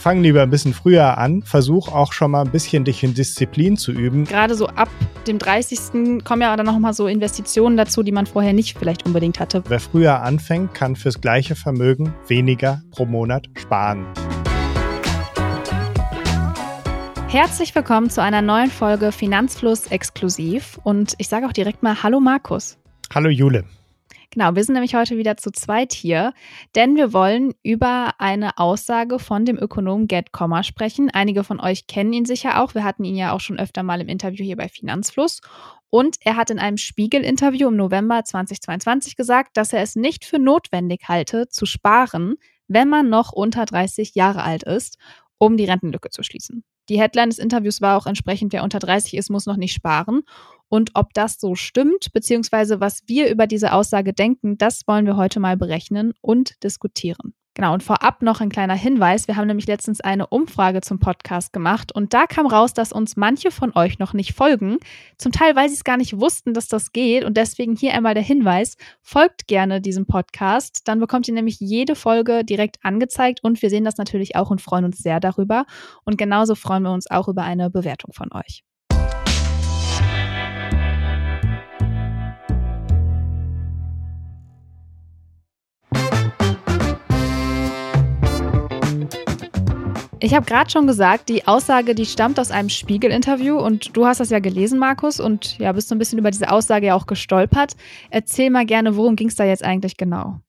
fang lieber ein bisschen früher an. Versuch auch schon mal ein bisschen dich in Disziplin zu üben. Gerade so ab dem 30. kommen ja dann noch mal so Investitionen dazu, die man vorher nicht vielleicht unbedingt hatte. Wer früher anfängt, kann fürs gleiche Vermögen weniger pro Monat sparen. Herzlich willkommen zu einer neuen Folge Finanzfluss exklusiv. Und ich sage auch direkt mal Hallo Markus. Hallo Jule. Genau, wir sind nämlich heute wieder zu zweit hier, denn wir wollen über eine Aussage von dem Ökonom Gerd Kommer sprechen. Einige von euch kennen ihn sicher auch. Wir hatten ihn ja auch schon öfter mal im Interview hier bei Finanzfluss. Und er hat in einem Spiegel-Interview im November 2022 gesagt, dass er es nicht für notwendig halte, zu sparen, wenn man noch unter 30 Jahre alt ist, um die Rentenlücke zu schließen. Die Headline des Interviews war auch entsprechend, wer unter 30 ist, muss noch nicht sparen. Und ob das so stimmt, beziehungsweise was wir über diese Aussage denken, das wollen wir heute mal berechnen und diskutieren. Genau, und vorab noch ein kleiner Hinweis. Wir haben nämlich letztens eine Umfrage zum Podcast gemacht und da kam raus, dass uns manche von euch noch nicht folgen. Zum Teil, weil sie es gar nicht wussten, dass das geht. Und deswegen hier einmal der Hinweis, folgt gerne diesem Podcast. Dann bekommt ihr nämlich jede Folge direkt angezeigt und wir sehen das natürlich auch und freuen uns sehr darüber. Und genauso freuen wir uns auch über eine Bewertung von euch. Ich habe gerade schon gesagt, die Aussage, die stammt aus einem Spiegel-Interview und du hast das ja gelesen, Markus, und ja, bist so ein bisschen über diese Aussage ja auch gestolpert. Erzähl mal gerne, worum ging es da jetzt eigentlich genau?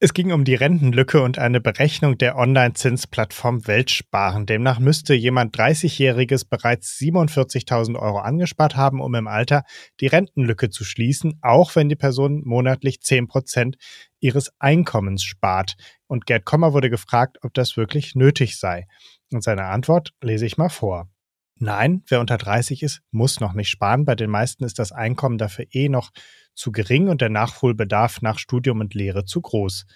Es ging um die Rentenlücke und eine Berechnung der Online-Zinsplattform Weltsparen. Demnach müsste jemand 30-Jähriges bereits 47.000 Euro angespart haben, um im Alter die Rentenlücke zu schließen, auch wenn die Person monatlich 10 Prozent ihres Einkommens spart. Und Gerd Kommer wurde gefragt, ob das wirklich nötig sei. Und seine Antwort lese ich mal vor. Nein, wer unter 30 ist, muss noch nicht sparen. Bei den meisten ist das Einkommen dafür eh noch zu gering und der Nachholbedarf nach Studium und Lehre zu groß.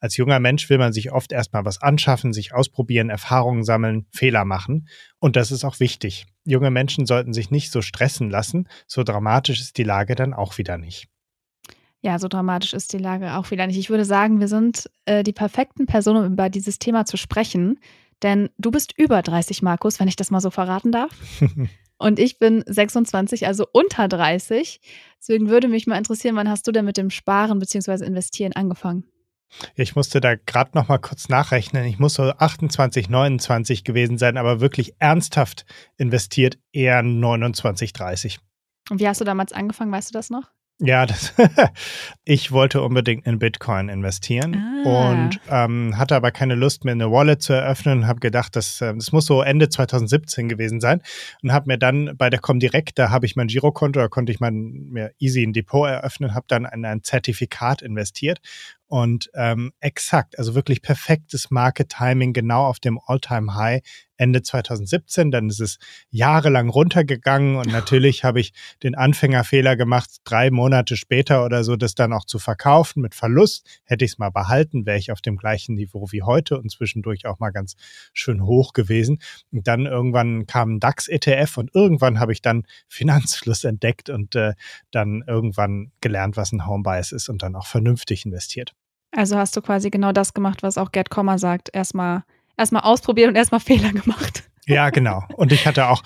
Als junger Mensch will man sich oft erstmal was anschaffen, sich ausprobieren, Erfahrungen sammeln, Fehler machen. Und das ist auch wichtig. Junge Menschen sollten sich nicht so stressen lassen. So dramatisch ist die Lage dann auch wieder nicht. Ja, so dramatisch ist die Lage auch wieder nicht. Ich würde sagen, wir sind äh, die perfekten Personen, um über dieses Thema zu sprechen. Denn du bist über 30, Markus, wenn ich das mal so verraten darf. Und ich bin 26, also unter 30. Deswegen würde mich mal interessieren, wann hast du denn mit dem Sparen bzw. Investieren angefangen? Ich musste da gerade noch mal kurz nachrechnen. Ich muss so 28, 29 gewesen sein, aber wirklich ernsthaft investiert eher 29, 30. Und wie hast du damals angefangen, weißt du das noch? Ja, das, ich wollte unbedingt in Bitcoin investieren ah. und ähm, hatte aber keine Lust, mir eine Wallet zu eröffnen und habe gedacht, das, äh, das muss so Ende 2017 gewesen sein und habe mir dann bei der Comdirect, da habe ich mein Girokonto, da konnte ich mein, mir easy ein Depot eröffnen, habe dann in ein Zertifikat investiert und ähm, exakt, also wirklich perfektes Market Timing, genau auf dem All-Time High Ende 2017. Dann ist es jahrelang runtergegangen und natürlich habe ich den Anfängerfehler gemacht, drei Monate später oder so das dann auch zu verkaufen mit Verlust. Hätte ich es mal behalten, wäre ich auf dem gleichen Niveau wie heute und zwischendurch auch mal ganz schön hoch gewesen. Und dann irgendwann kam ein DAX-ETF und irgendwann habe ich dann Finanzfluss entdeckt und äh, dann irgendwann gelernt, was ein Homebias ist und dann auch vernünftig investiert. Also hast du quasi genau das gemacht, was auch Gerd Kommer sagt. Erstmal erstmal ausprobiert und erstmal Fehler gemacht. Ja, genau. Und ich hatte auch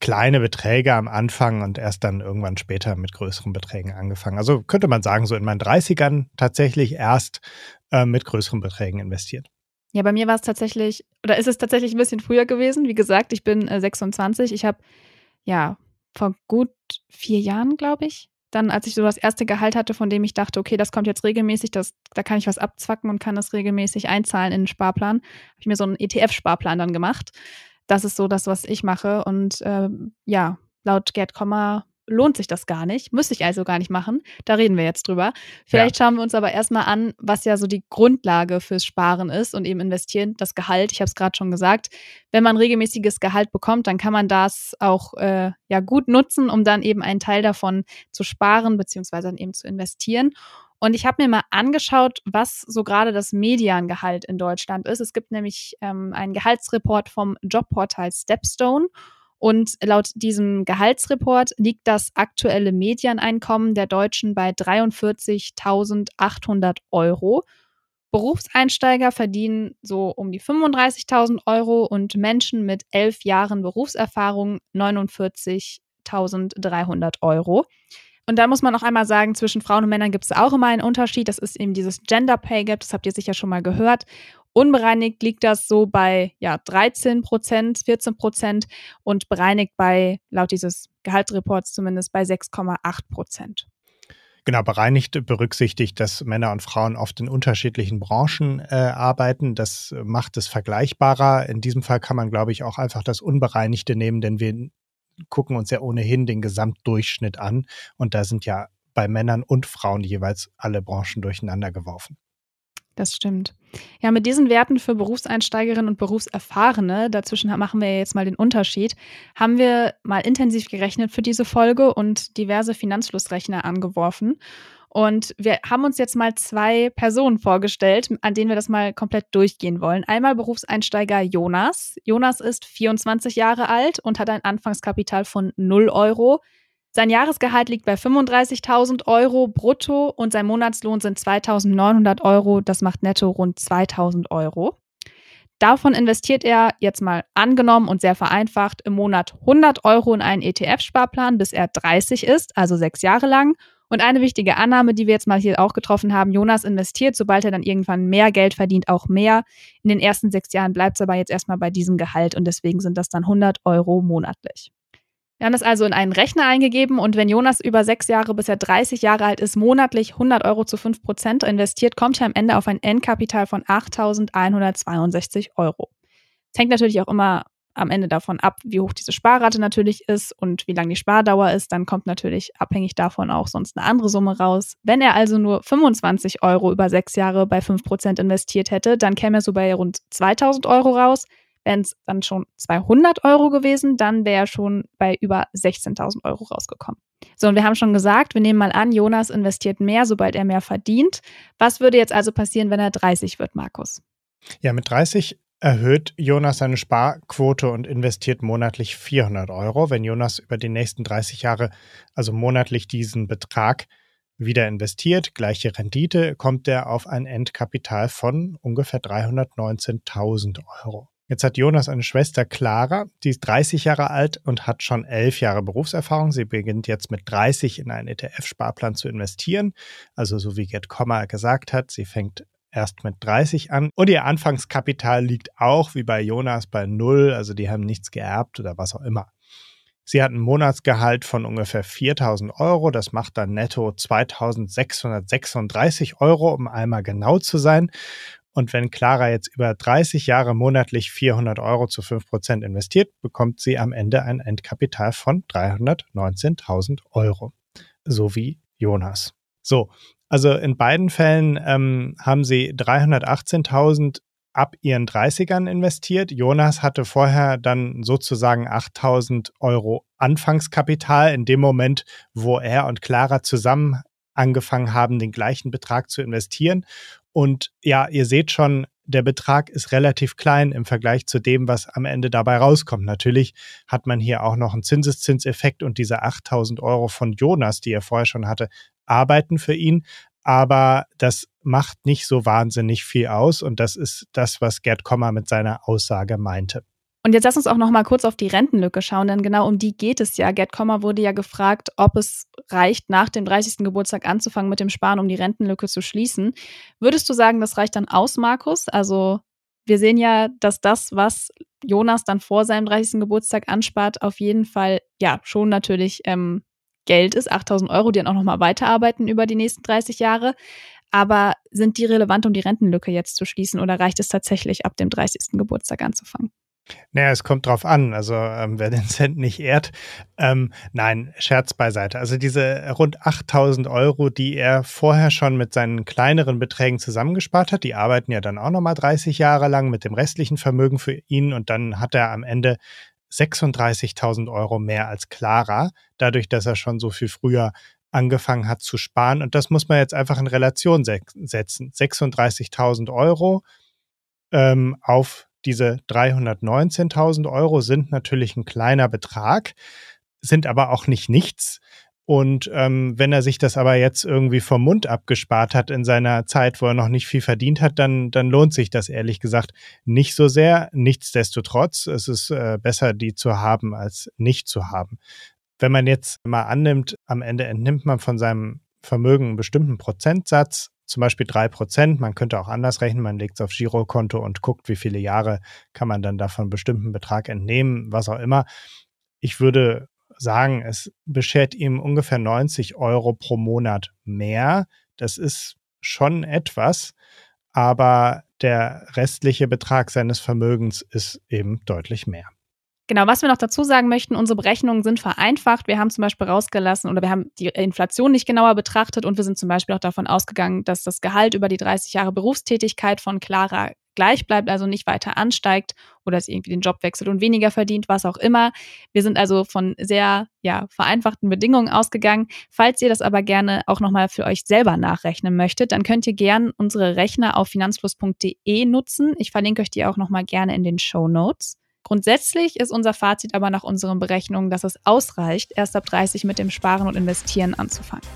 kleine Beträge am Anfang und erst dann irgendwann später mit größeren Beträgen angefangen. Also könnte man sagen, so in meinen 30ern tatsächlich erst äh, mit größeren Beträgen investiert. Ja, bei mir war es tatsächlich, oder ist es tatsächlich ein bisschen früher gewesen. Wie gesagt, ich bin äh, 26. Ich habe ja vor gut vier Jahren, glaube ich, dann, als ich so das erste Gehalt hatte, von dem ich dachte, okay, das kommt jetzt regelmäßig, das, da kann ich was abzwacken und kann das regelmäßig einzahlen in den Sparplan, habe ich mir so einen ETF-Sparplan dann gemacht. Das ist so das, was ich mache. Und äh, ja, laut Gerd Kommer lohnt sich das gar nicht. Müsste ich also gar nicht machen. Da reden wir jetzt drüber. Vielleicht ja. schauen wir uns aber erstmal an, was ja so die Grundlage fürs Sparen ist und eben investieren, das Gehalt. Ich habe es gerade schon gesagt. Wenn man regelmäßiges Gehalt bekommt, dann kann man das auch äh, ja gut nutzen, um dann eben einen Teil davon zu sparen, beziehungsweise dann eben zu investieren. Und ich habe mir mal angeschaut, was so gerade das Mediangehalt in Deutschland ist. Es gibt nämlich ähm, einen Gehaltsreport vom Jobportal Stepstone. Und laut diesem Gehaltsreport liegt das aktuelle Medianeinkommen der Deutschen bei 43.800 Euro. Berufseinsteiger verdienen so um die 35.000 Euro und Menschen mit elf Jahren Berufserfahrung 49.300 Euro. Und da muss man noch einmal sagen, zwischen Frauen und Männern gibt es auch immer einen Unterschied. Das ist eben dieses Gender Pay Gap, das habt ihr sicher schon mal gehört. Unbereinigt liegt das so bei ja, 13 Prozent, 14 Prozent und bereinigt bei, laut dieses Gehaltsreports zumindest, bei 6,8 Prozent. Genau, bereinigt berücksichtigt, dass Männer und Frauen oft in unterschiedlichen Branchen äh, arbeiten. Das macht es vergleichbarer. In diesem Fall kann man, glaube ich, auch einfach das Unbereinigte nehmen, denn wir gucken uns ja ohnehin den Gesamtdurchschnitt an. Und da sind ja bei Männern und Frauen jeweils alle Branchen durcheinander geworfen. Das stimmt. Ja, mit diesen Werten für Berufseinsteigerinnen und Berufserfahrene, dazwischen machen wir jetzt mal den Unterschied, haben wir mal intensiv gerechnet für diese Folge und diverse Finanzflussrechner angeworfen. Und wir haben uns jetzt mal zwei Personen vorgestellt, an denen wir das mal komplett durchgehen wollen. Einmal Berufseinsteiger Jonas. Jonas ist 24 Jahre alt und hat ein Anfangskapital von 0 Euro. Sein Jahresgehalt liegt bei 35.000 Euro brutto und sein Monatslohn sind 2.900 Euro. Das macht netto rund 2.000 Euro. Davon investiert er jetzt mal angenommen und sehr vereinfacht im Monat 100 Euro in einen ETF-Sparplan, bis er 30 ist, also sechs Jahre lang und eine wichtige Annahme, die wir jetzt mal hier auch getroffen haben, Jonas investiert, sobald er dann irgendwann mehr Geld verdient, auch mehr. In den ersten sechs Jahren bleibt es aber jetzt erstmal bei diesem Gehalt und deswegen sind das dann 100 Euro monatlich. Wir haben das also in einen Rechner eingegeben und wenn Jonas über sechs Jahre bis er 30 Jahre alt ist, monatlich 100 Euro zu 5 Prozent investiert, kommt er am Ende auf ein Endkapital von 8.162 Euro. Es hängt natürlich auch immer am Ende davon ab, wie hoch diese Sparrate natürlich ist und wie lang die Spardauer ist. Dann kommt natürlich abhängig davon auch sonst eine andere Summe raus. Wenn er also nur 25 Euro über sechs Jahre bei 5% investiert hätte, dann käme er so bei rund 2000 Euro raus. Wären es dann schon 200 Euro gewesen, dann wäre er schon bei über 16.000 Euro rausgekommen. So, und wir haben schon gesagt, wir nehmen mal an, Jonas investiert mehr, sobald er mehr verdient. Was würde jetzt also passieren, wenn er 30 wird, Markus? Ja, mit 30 erhöht Jonas seine Sparquote und investiert monatlich 400 Euro. Wenn Jonas über die nächsten 30 Jahre also monatlich diesen Betrag wieder investiert, gleiche Rendite, kommt er auf ein Endkapital von ungefähr 319.000 Euro. Jetzt hat Jonas eine Schwester Clara, die ist 30 Jahre alt und hat schon 11 Jahre Berufserfahrung. Sie beginnt jetzt mit 30 in einen ETF-Sparplan zu investieren. Also so wie Gerd Kommer gesagt hat, sie fängt erst mit 30 an. Und ihr Anfangskapital liegt auch wie bei Jonas bei null, also die haben nichts geerbt oder was auch immer. Sie hat ein Monatsgehalt von ungefähr 4000 Euro. Das macht dann netto 2636 Euro, um einmal genau zu sein. Und wenn Clara jetzt über 30 Jahre monatlich 400 Euro zu 5% investiert, bekommt sie am Ende ein Endkapital von 319.000 Euro. So wie Jonas. So, also in beiden Fällen ähm, haben sie 318.000 ab ihren 30ern investiert. Jonas hatte vorher dann sozusagen 8.000 Euro Anfangskapital in dem Moment, wo er und Clara zusammen angefangen haben, den gleichen Betrag zu investieren. Und ja, ihr seht schon, der Betrag ist relativ klein im Vergleich zu dem, was am Ende dabei rauskommt. Natürlich hat man hier auch noch einen Zinseszinseffekt und diese 8000 Euro von Jonas, die er vorher schon hatte, arbeiten für ihn. Aber das macht nicht so wahnsinnig viel aus. Und das ist das, was Gerd Kommer mit seiner Aussage meinte. Und jetzt lass uns auch noch mal kurz auf die Rentenlücke schauen, denn genau um die geht es ja. Gerd Kommer wurde ja gefragt, ob es reicht, nach dem 30. Geburtstag anzufangen mit dem Sparen, um die Rentenlücke zu schließen. Würdest du sagen, das reicht dann aus, Markus? Also wir sehen ja, dass das, was Jonas dann vor seinem 30. Geburtstag anspart, auf jeden Fall ja schon natürlich ähm, Geld ist, 8000 Euro, die dann auch nochmal weiterarbeiten über die nächsten 30 Jahre. Aber sind die relevant, um die Rentenlücke jetzt zu schließen oder reicht es tatsächlich, ab dem 30. Geburtstag anzufangen? Naja, es kommt drauf an. Also ähm, wer den Cent nicht ehrt. Ähm, nein, Scherz beiseite. Also diese rund 8000 Euro, die er vorher schon mit seinen kleineren Beträgen zusammengespart hat, die arbeiten ja dann auch nochmal 30 Jahre lang mit dem restlichen Vermögen für ihn und dann hat er am Ende 36.000 Euro mehr als Clara, dadurch, dass er schon so viel früher angefangen hat zu sparen. Und das muss man jetzt einfach in Relation se setzen. 36.000 Euro ähm, auf diese 319.000 Euro sind natürlich ein kleiner Betrag, sind aber auch nicht nichts. Und ähm, wenn er sich das aber jetzt irgendwie vom Mund abgespart hat in seiner Zeit, wo er noch nicht viel verdient hat, dann, dann lohnt sich das ehrlich gesagt nicht so sehr. Nichtsdestotrotz, es ist äh, besser, die zu haben, als nicht zu haben. Wenn man jetzt mal annimmt, am Ende entnimmt man von seinem Vermögen einen bestimmten Prozentsatz, zum Beispiel drei Prozent. Man könnte auch anders rechnen. Man legt es auf Girokonto und guckt, wie viele Jahre kann man dann davon bestimmten Betrag entnehmen, was auch immer. Ich würde sagen, es beschert ihm ungefähr 90 Euro pro Monat mehr. Das ist schon etwas, aber der restliche Betrag seines Vermögens ist eben deutlich mehr. Genau, was wir noch dazu sagen möchten, unsere Berechnungen sind vereinfacht. Wir haben zum Beispiel rausgelassen oder wir haben die Inflation nicht genauer betrachtet und wir sind zum Beispiel auch davon ausgegangen, dass das Gehalt über die 30 Jahre Berufstätigkeit von Clara gleich bleibt, also nicht weiter ansteigt oder sie irgendwie den Job wechselt und weniger verdient, was auch immer. Wir sind also von sehr ja, vereinfachten Bedingungen ausgegangen. Falls ihr das aber gerne auch nochmal für euch selber nachrechnen möchtet, dann könnt ihr gerne unsere Rechner auf finanzfluss.de nutzen. Ich verlinke euch die auch nochmal gerne in den Show Notes. Grundsätzlich ist unser Fazit aber nach unseren Berechnungen, dass es ausreicht, erst ab 30 mit dem Sparen und Investieren anzufangen.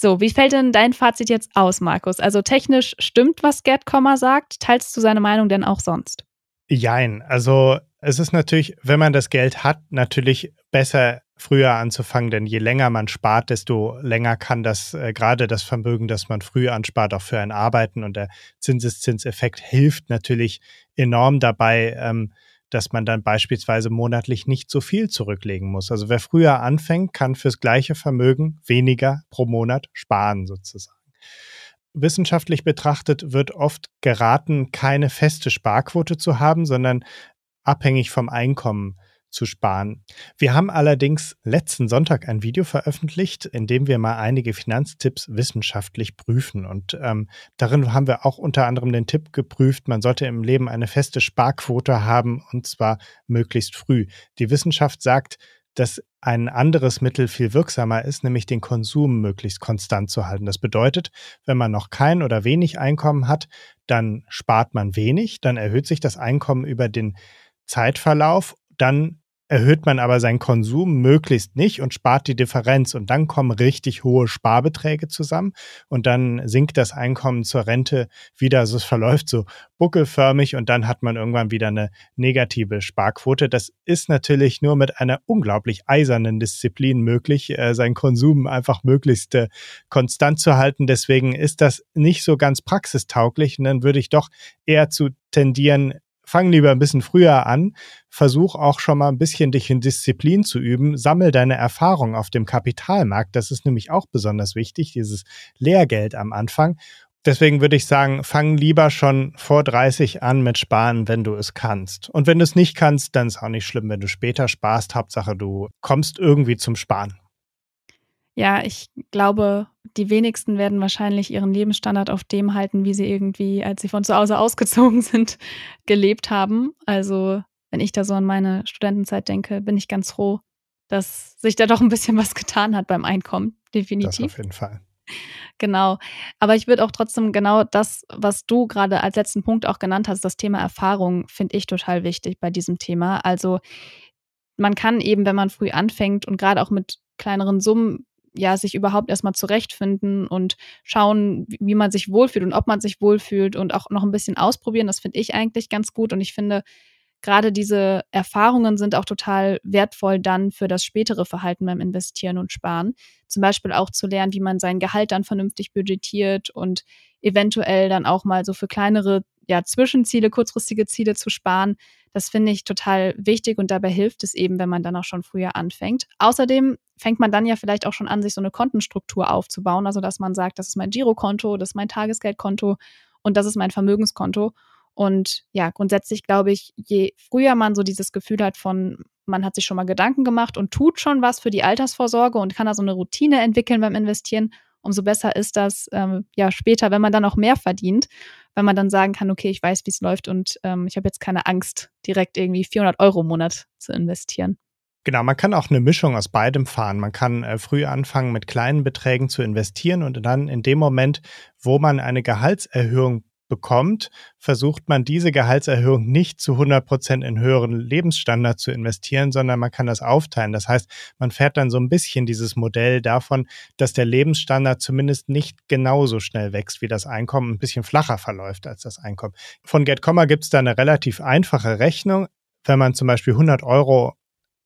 So, wie fällt denn dein Fazit jetzt aus, Markus? Also technisch stimmt, was Gerd Kommer sagt. Teilst du seine Meinung denn auch sonst? Jein. Also es ist natürlich, wenn man das Geld hat, natürlich besser früher anzufangen, denn je länger man spart, desto länger kann das äh, gerade das Vermögen, das man früher anspart, auch für ein Arbeiten und der Zinseszinseffekt hilft natürlich enorm dabei, ähm, dass man dann beispielsweise monatlich nicht so viel zurücklegen muss. Also wer früher anfängt, kann fürs gleiche Vermögen weniger pro Monat sparen sozusagen. Wissenschaftlich betrachtet wird oft geraten, keine feste Sparquote zu haben, sondern abhängig vom Einkommen zu sparen. Wir haben allerdings letzten Sonntag ein Video veröffentlicht, in dem wir mal einige Finanztipps wissenschaftlich prüfen. Und ähm, darin haben wir auch unter anderem den Tipp geprüft, man sollte im Leben eine feste Sparquote haben und zwar möglichst früh. Die Wissenschaft sagt, dass ein anderes Mittel viel wirksamer ist, nämlich den Konsum möglichst konstant zu halten. Das bedeutet, wenn man noch kein oder wenig Einkommen hat, dann spart man wenig, dann erhöht sich das Einkommen über den Zeitverlauf dann erhöht man aber seinen Konsum möglichst nicht und spart die Differenz und dann kommen richtig hohe Sparbeträge zusammen und dann sinkt das Einkommen zur Rente wieder, also es verläuft so buckelförmig und dann hat man irgendwann wieder eine negative Sparquote. Das ist natürlich nur mit einer unglaublich eisernen Disziplin möglich, äh, seinen Konsum einfach möglichst äh, konstant zu halten. Deswegen ist das nicht so ganz praxistauglich und dann würde ich doch eher zu tendieren, fang lieber ein bisschen früher an, versuch auch schon mal ein bisschen dich in Disziplin zu üben, sammel deine Erfahrung auf dem Kapitalmarkt, das ist nämlich auch besonders wichtig, dieses Lehrgeld am Anfang. Deswegen würde ich sagen, fang lieber schon vor 30 an mit Sparen, wenn du es kannst. Und wenn du es nicht kannst, dann ist auch nicht schlimm, wenn du später sparst. Hauptsache, du kommst irgendwie zum Sparen. Ja, ich glaube, die wenigsten werden wahrscheinlich ihren Lebensstandard auf dem halten, wie sie irgendwie, als sie von zu Hause ausgezogen sind, gelebt haben. Also, wenn ich da so an meine Studentenzeit denke, bin ich ganz froh, dass sich da doch ein bisschen was getan hat beim Einkommen. Definitiv. Das auf jeden Fall. Genau. Aber ich würde auch trotzdem genau das, was du gerade als letzten Punkt auch genannt hast, das Thema Erfahrung, finde ich total wichtig bei diesem Thema. Also, man kann eben, wenn man früh anfängt und gerade auch mit kleineren Summen ja, sich überhaupt erstmal zurechtfinden und schauen, wie man sich wohlfühlt und ob man sich wohlfühlt und auch noch ein bisschen ausprobieren. Das finde ich eigentlich ganz gut. Und ich finde, gerade diese Erfahrungen sind auch total wertvoll dann für das spätere Verhalten beim Investieren und Sparen. Zum Beispiel auch zu lernen, wie man sein Gehalt dann vernünftig budgetiert und eventuell dann auch mal so für kleinere ja, Zwischenziele, kurzfristige Ziele zu sparen. Das finde ich total wichtig und dabei hilft es eben, wenn man dann auch schon früher anfängt. Außerdem fängt man dann ja vielleicht auch schon an, sich so eine Kontenstruktur aufzubauen, also dass man sagt, das ist mein Girokonto, das ist mein Tagesgeldkonto und das ist mein Vermögenskonto. Und ja, grundsätzlich glaube ich, je früher man so dieses Gefühl hat von, man hat sich schon mal Gedanken gemacht und tut schon was für die Altersvorsorge und kann da so eine Routine entwickeln beim Investieren, umso besser ist das ähm, ja später, wenn man dann auch mehr verdient, wenn man dann sagen kann, okay, ich weiß, wie es läuft und ähm, ich habe jetzt keine Angst, direkt irgendwie 400 Euro im Monat zu investieren. Genau, man kann auch eine Mischung aus beidem fahren. Man kann äh, früh anfangen, mit kleinen Beträgen zu investieren und dann in dem Moment, wo man eine Gehaltserhöhung bekommt, versucht man diese Gehaltserhöhung nicht zu 100 Prozent in höheren Lebensstandard zu investieren, sondern man kann das aufteilen. Das heißt, man fährt dann so ein bisschen dieses Modell davon, dass der Lebensstandard zumindest nicht genauso schnell wächst wie das Einkommen, ein bisschen flacher verläuft als das Einkommen. Von GetComma gibt es da eine relativ einfache Rechnung. Wenn man zum Beispiel 100 Euro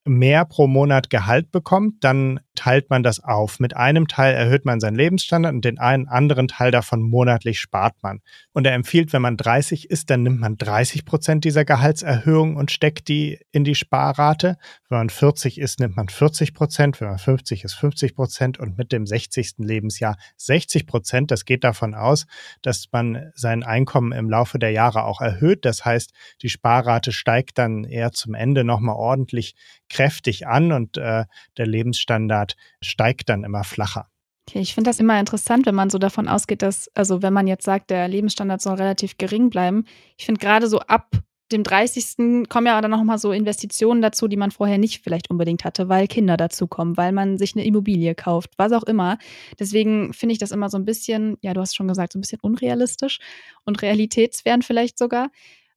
mehr pro Monat Gehalt bekommt, dann teilt man das auf. Mit einem Teil erhöht man seinen Lebensstandard und den einen anderen Teil davon monatlich spart man. Und er empfiehlt, wenn man 30 ist, dann nimmt man 30 Prozent dieser Gehaltserhöhung und steckt die in die Sparrate. Wenn man 40 ist, nimmt man 40 Prozent. Wenn man 50 ist, 50 Prozent und mit dem 60. Lebensjahr 60 Prozent. Das geht davon aus, dass man sein Einkommen im Laufe der Jahre auch erhöht. Das heißt, die Sparrate steigt dann eher zum Ende nochmal ordentlich kräftig an und äh, der Lebensstandard steigt dann immer flacher. Okay, ich finde das immer interessant, wenn man so davon ausgeht, dass, also wenn man jetzt sagt, der Lebensstandard soll relativ gering bleiben. Ich finde gerade so ab dem 30. kommen ja dann nochmal so Investitionen dazu, die man vorher nicht vielleicht unbedingt hatte, weil Kinder dazukommen, weil man sich eine Immobilie kauft, was auch immer. Deswegen finde ich das immer so ein bisschen, ja, du hast schon gesagt, so ein bisschen unrealistisch und realitätsfern vielleicht sogar.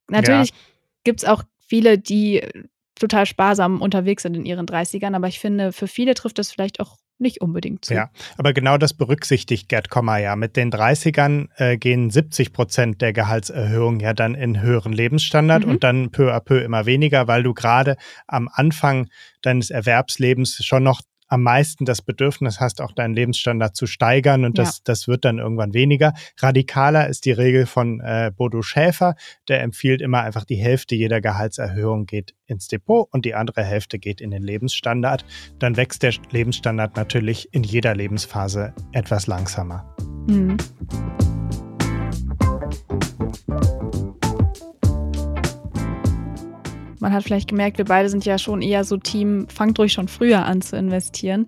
Natürlich ja. gibt es auch viele, die total sparsam unterwegs sind in ihren 30ern, aber ich finde, für viele trifft das vielleicht auch nicht unbedingt zu. Ja, aber genau das berücksichtigt Gerd Kommer ja. Mit den 30ern äh, gehen 70 Prozent der Gehaltserhöhung ja dann in höheren Lebensstandard mhm. und dann peu à peu immer weniger, weil du gerade am Anfang deines Erwerbslebens schon noch am meisten das Bedürfnis hast, auch deinen Lebensstandard zu steigern und das, ja. das wird dann irgendwann weniger. Radikaler ist die Regel von äh, Bodo Schäfer, der empfiehlt immer einfach die Hälfte jeder Gehaltserhöhung geht ins Depot und die andere Hälfte geht in den Lebensstandard. Dann wächst der Lebensstandard natürlich in jeder Lebensphase etwas langsamer. Mhm. Man hat vielleicht gemerkt, wir beide sind ja schon eher so Team, fangt ruhig schon früher an zu investieren.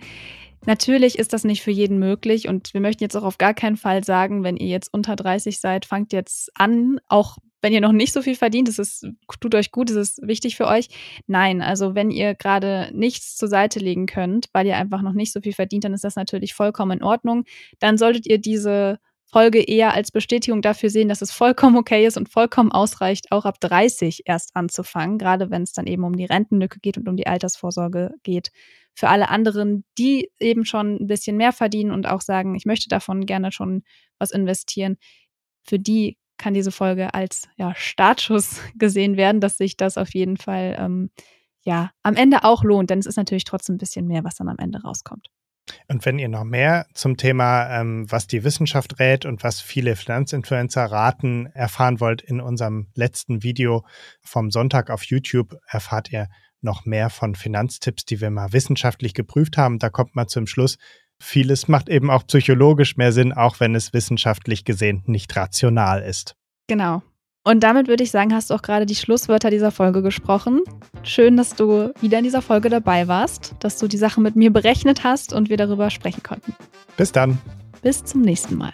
Natürlich ist das nicht für jeden möglich und wir möchten jetzt auch auf gar keinen Fall sagen, wenn ihr jetzt unter 30 seid, fangt jetzt an, auch wenn ihr noch nicht so viel verdient, das ist, tut euch gut, das ist wichtig für euch. Nein, also wenn ihr gerade nichts zur Seite legen könnt, weil ihr einfach noch nicht so viel verdient, dann ist das natürlich vollkommen in Ordnung. Dann solltet ihr diese Folge eher als Bestätigung dafür sehen, dass es vollkommen okay ist und vollkommen ausreicht, auch ab 30 erst anzufangen, gerade wenn es dann eben um die Rentenlücke geht und um die Altersvorsorge geht. Für alle anderen, die eben schon ein bisschen mehr verdienen und auch sagen, ich möchte davon gerne schon was investieren, für die kann diese Folge als ja, Startschuss gesehen werden, dass sich das auf jeden Fall ähm, ja am Ende auch lohnt, denn es ist natürlich trotzdem ein bisschen mehr, was dann am Ende rauskommt. Und wenn ihr noch mehr zum Thema, ähm, was die Wissenschaft rät und was viele Finanzinfluencer raten, erfahren wollt, in unserem letzten Video vom Sonntag auf YouTube erfahrt ihr noch mehr von Finanztipps, die wir mal wissenschaftlich geprüft haben. Da kommt man zum Schluss, vieles macht eben auch psychologisch mehr Sinn, auch wenn es wissenschaftlich gesehen nicht rational ist. Genau. Und damit würde ich sagen, hast du auch gerade die Schlusswörter dieser Folge gesprochen. Schön, dass du wieder in dieser Folge dabei warst, dass du die Sache mit mir berechnet hast und wir darüber sprechen konnten. Bis dann. Bis zum nächsten Mal.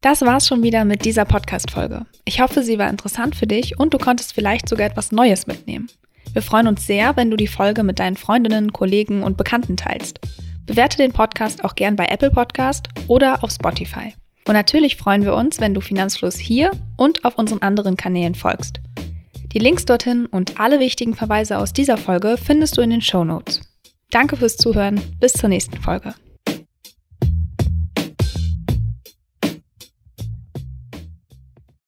Das war's schon wieder mit dieser Podcast-Folge. Ich hoffe, sie war interessant für dich und du konntest vielleicht sogar etwas Neues mitnehmen. Wir freuen uns sehr, wenn du die Folge mit deinen Freundinnen, Kollegen und Bekannten teilst. Bewerte den Podcast auch gern bei Apple Podcast oder auf Spotify. Und natürlich freuen wir uns, wenn du Finanzfluss hier und auf unseren anderen Kanälen folgst. Die Links dorthin und alle wichtigen Verweise aus dieser Folge findest du in den Show Notes. Danke fürs Zuhören. Bis zur nächsten Folge.